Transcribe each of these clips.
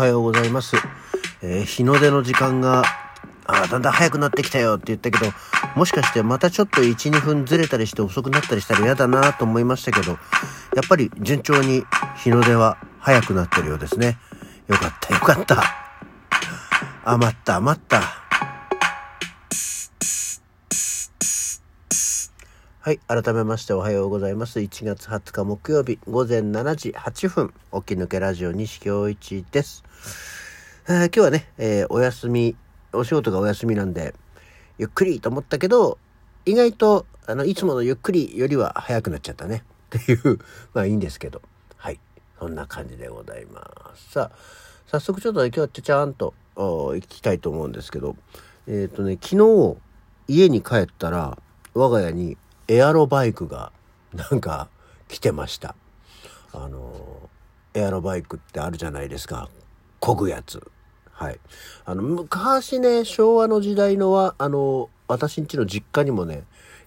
はようございます。えー日の出の時間が、あだんだん早くなってきたよって言ったけど、もしかしてまたちょっと1、2分ずれたりして遅くなったりしたら嫌だなと思いましたけど、やっぱり順調に日の出は早くなってるようですね。よかった、よかった。余った、余った。はい。改めましておはようございます。1月20日木曜日午前7時8分、起き抜けラジオ西京一です。え今日はね、えーお休み、お仕事がお休みなんで、ゆっくりと思ったけど、意外と、あの、いつものゆっくりよりは早くなっちゃったね。っていう、まあいいんですけど。はい。そんな感じでございます。さあ、早速ちょっとね今日はちゃちゃんと行きたいと思うんですけど、えっ、とね、昨日、家に帰ったら、我が家にエアロバイクがなんか来てました。あの、エアロバイクってあるじゃないですか。漕ぐやつ。はい。あの、昔ね、昭和の時代のは、あの、私んちの実家にもね、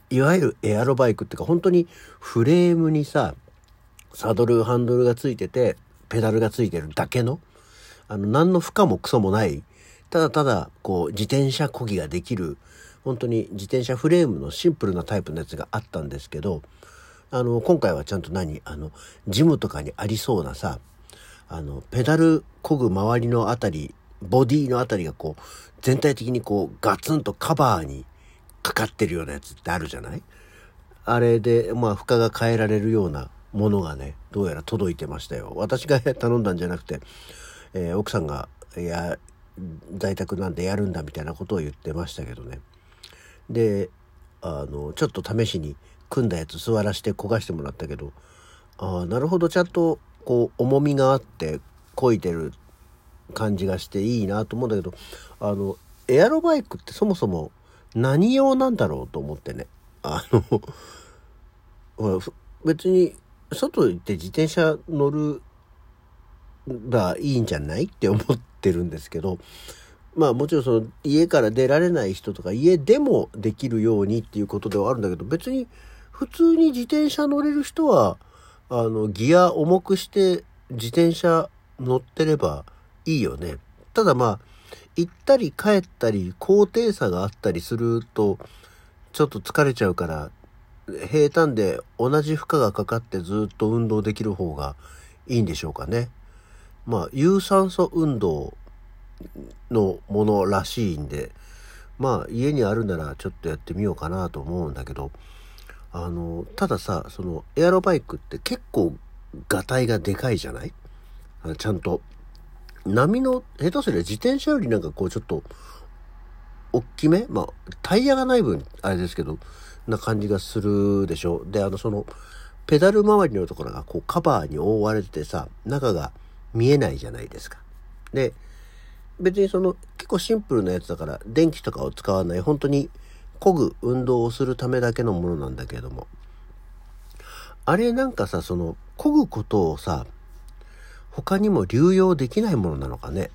いわゆるエアロバイクっていうか、本当にフレームにさ、サドル、ハンドルがついてて、ペダルがついてるだけの、あの、何の負荷もクソもない、ただただ、こう、自転車漕ぎができる、本当に自転車フレームのシンプルなタイプのやつがあったんですけど、あの、今回はちゃんと何あの、ジムとかにありそうなさ、あの、ペダル漕ぐ周りのあたり、ボディのあたりがこう、全体的にこう、ガツンとカバーにかかってるようなやつってあるじゃない？あれで、まあ、負荷が変えられるようなものがね、どうやら届いてましたよ。私が頼んだんじゃなくて、えー奥さんが、いや、在宅なんでやるんだみたいなことを言ってましたけどね。で、あの、ちょっと試しに組んだやつ座らして焦がしてもらったけど、ああ、なるほど、ちゃんと、こう、重みがあって、漕いでる感じがしていいなと思うんだけど、あの、エアロバイクってそもそも何用なんだろうと思ってね。あの、ほ ら別に外行って自転車乗るらいいんじゃないって思ってるんですけど、まあもちろんその家から出られない人とか家でもできるようにっていうことではあるんだけど、別に普通に自転車乗れる人は、あの、ギア重くして自転車乗ってればいいよね。ただまあ、行ったり帰ったり高低差があったりすると、ちょっと疲れちゃうから、平坦で同じ負荷がかかってずっと運動できる方がいいんでしょうかね。まあ、有酸素運動のものらしいんで、まあ、家にあるならちょっとやってみようかなと思うんだけど、あの、たださ、その、エアロバイクって結構、ガタイがでかいじゃない？ちゃんと。波の、下手すりゃ自転車よりなんかこうちょっと、大きめ？まあ、タイヤがない分、あれですけど、な感じがするでしょ。で、あの、その、ペダル周りのところがこうカバーに覆われててさ、中が見えないじゃないですか。で、別にその結構シンプルなやつだから電気とかを使わない本当に漕ぐ運動をするためだけのものなんだけれどもあれなんかさその漕ぐことをさ他にも流用できないものなのかね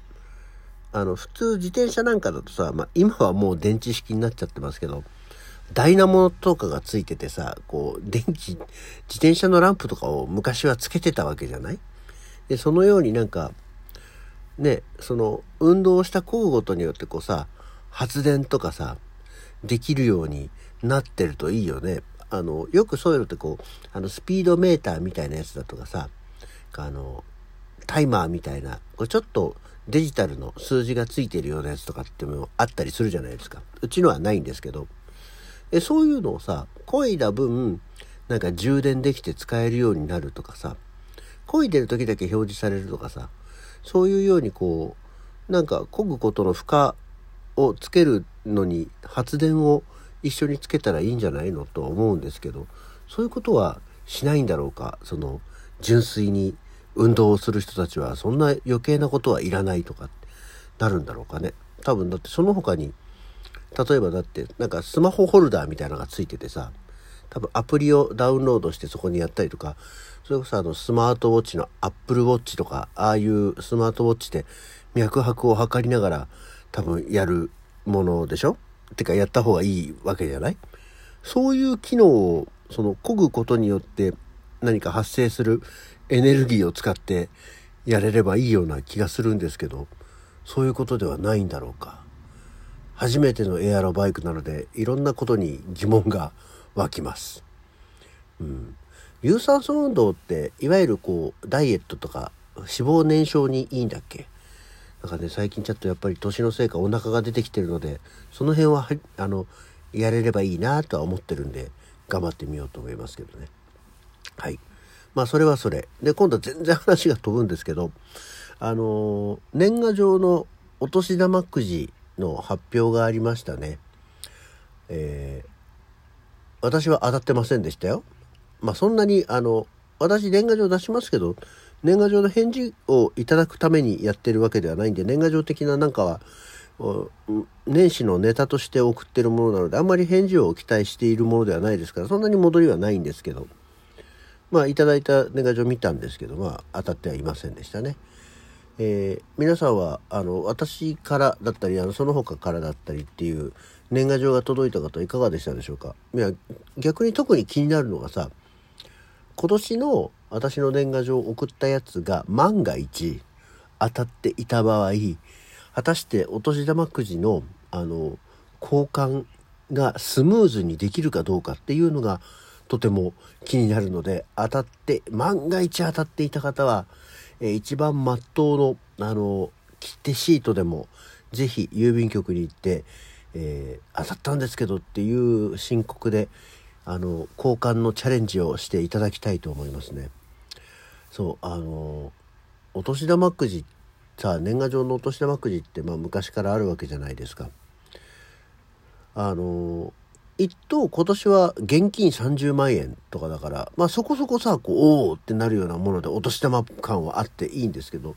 あの普通自転車なんかだとさ、まあ、今はもう電池式になっちゃってますけどダイナモとかがついててさこう電気自転車のランプとかを昔はつけてたわけじゃない？でそのようになんかね、その運動した交互とによってこうさ、発電とかさ、できるようになってるといいよね。あの、よくそういうのってこう、あの、スピードメーターみたいなやつだとかさ、あの、タイマーみたいな、これちょっとデジタルの数字がついてるようなやつとかってもあったりするじゃないですか。うちのはないんですけど。でそういうのをさ、漕いだ分、なんか充電できて使えるようになるとかさ、漕いでる時だけ表示されるとかさ、そういうようにこう、なんか漕ぐことの負荷をつけるのに発電を一緒につけたらいいんじゃないのとは思うんですけど、そういうことはしないんだろうか？その、純粋に運動をする人たちはそんな余計なことはいらないとかってなるんだろうかね。多分だってその他に、例えばだってなんかスマホホルダーみたいなのがついててさ、多分アプリをダウンロードしてそこにやったりとか、それこそあのスマートウォッチのアップルウォッチとか、ああいうスマートウォッチで脈拍を測りながら多分やるものでしょ？てかやった方がいいわけじゃない？そういう機能をその漕ぐことによって何か発生するエネルギーを使ってやれればいいような気がするんですけどそういうことではないんだろうか。初めてのエアロバイクなのでいろんなことに疑問が湧きます。うん、有酸素運動っていわゆるこうダイエットとか脂肪燃焼にいいんだっけ？なんかね最近ちょっとやっぱり年のせいかお腹が出てきてるのでその辺はあのやれればいいなとは思ってるんで頑張ってみようと思いますけどね。はい。まあそれはそれ。で今度は全然話が飛ぶんですけどあの年賀状のお年玉くじの発表がありましたね。えー、私は当たってませんでしたよ。まあそんなにあの私年賀状出しますけど年賀状の返事をいただくためにやってるわけではないんで年賀状的ななんかは年始のネタとして送ってるものなのであんまり返事を期待しているものではないですからそんなに戻りはないんですけど。まあいただいた年賀状見たんですけどまあ当たってはいませんでしたね。えー、皆さんはあの私からだったりあのその他からだったりっていう年賀状が届いた方いかがでしたでしょうか？いや逆に特に気になるのがさ今年の私の年賀状を送ったやつが万が一当たっていた場合果たしてお年玉くじのあの交換がスムーズにできるかどうかっていうのがとても気になるので当たって万が一当たっていた方は、えー、一番まっとうのあの切手シートでも是非郵便局に行って、えー、当たったんですけどっていう申告であの交換のチャレンジをしていただきたいと思いますね。そうあのお年玉くじさあ年賀状のお年玉くじって、まあ、昔からあるわけじゃないですか。あの一等今年は現金30万円とかだからまあそこそこさこうおおってなるようなものでお年玉感はあっていいんですけど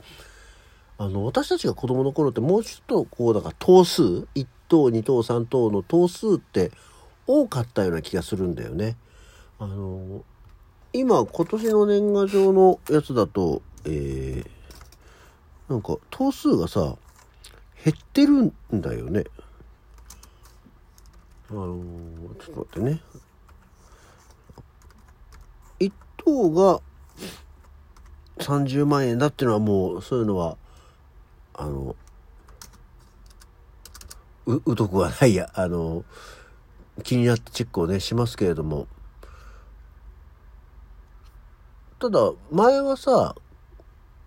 あの私たちが子供の頃ってもうちょっとこうだから等数1等2等3等の等数って多かったような気がするんだよね。あの今今年の年賀状のやつだと、えー、なんか頭数がさ減ってるんだよね。あのちょっと待ってね。1等が30万円だっていうのはもうそういうのはあのう疎くはないや。あの気になってチェックをねしますけれども。ただ前はさ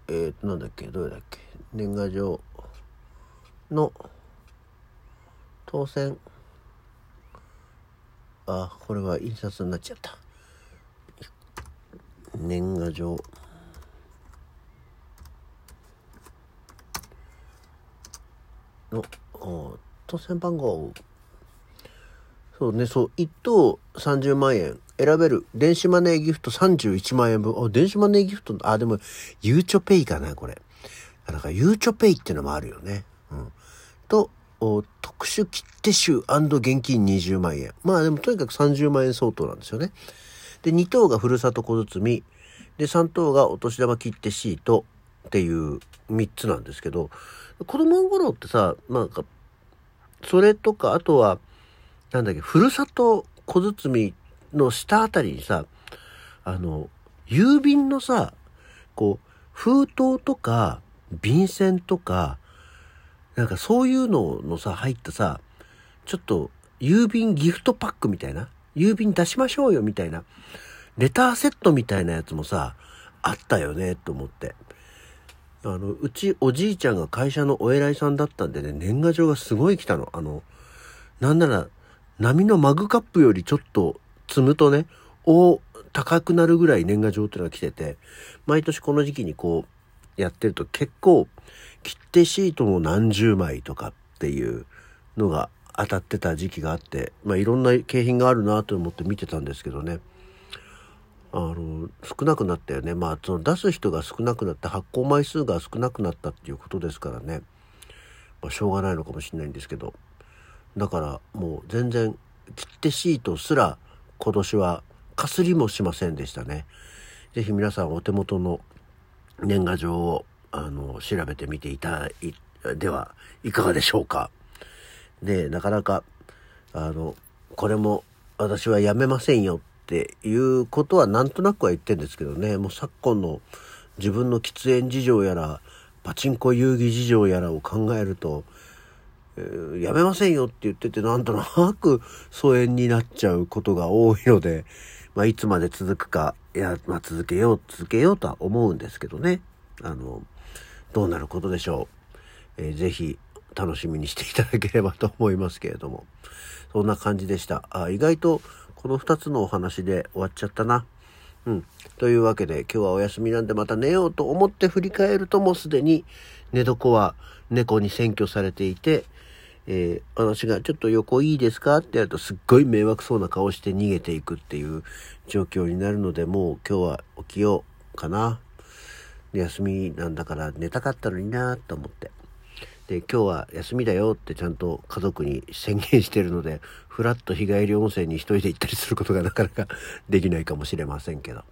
えっ、ー、となんだっけ？どれだっけ？年賀状の当選。あこれは印刷になっちゃった年賀状の当選番号そうね、そう、1等30万円選べる電子マネーギフト31万円分。あ、電子マネーギフト、あ、でも、ゆうちょペイかな、これ。なんか、ゆうちょペイってのもあるよね。うん。と、特殊切手集現金20万円。まあでもとにかく30万円相当なんですよね。で、2等がふるさと小包。で、3等がお年玉切手シートっていう3つなんですけど、子供の頃ってさ、なんか、それとか、あとは、なんだっけ、ふるさと小包の下あたりにさ、あの、郵便のさ、こう、封筒とか、便箋とか、なんかそういうののさ、入ったさ、ちょっと、郵便ギフトパックみたいな、郵便出しましょうよみたいな、レターセットみたいなやつもさ、あったよね、と思って。あの、うちおじいちゃんが会社のお偉いさんだったんでね、年賀状がすごい来たの。あの、なんなら、波のマグカップよりちょっと積むとね、お高くなるぐらい年賀状っていうのが来てて、毎年この時期にこうやってると結構切手シートも何十枚とかっていうのが当たってた時期があって、まあいろんな景品があるなと思って見てたんですけどね。あの、少なくなったよね。まあ、その出す人が少なくなって発行枚数が少なくなったっていうことですからね。まあ、しょうがないのかもしれないんですけど。だからもう全然切手シートすら今年はかすりもしませんでしたね。是非皆さんお手元の年賀状をあの調べてみていたいではいかがでしょうか。でなかなかあのこれも私はやめませんよっていうことはなんとなくは言ってんですけどねもう昨今の自分の喫煙事情やら、パチンコ遊戯事情やらを考えると、えー、やめませんよって言っててなんとなく疎遠になっちゃうことが多いので、まあ、いつまで続くか、いや、まあ、続けよう、続けようとは思うんですけどね。あの、どうなることでしょう。えー、ぜひ、楽しみにしていただければと思いますけれども。そんな感じでした。あ意外と、この2つのお話で終わっちゃったな。うん。というわけで、今日はお休みなんでまた寝ようと思って振り返るともうすでに寝床は猫に占拠されていて、えー、私がちょっと横いいですかってやるとすっごい迷惑そうな顔して逃げていくっていう状況になるので、もう今日は起きようかな。休みなんだから寝たかったのになと思って。で、今日は休みだよってちゃんと家族に宣言してるので、ふらっと日帰り温泉に一人で行ったりすることがなかなかできないかもしれませんけど。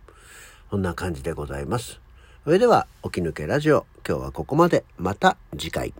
こんな感じでございます。それでは、起き抜けラジオ。今日はここまで。また次回。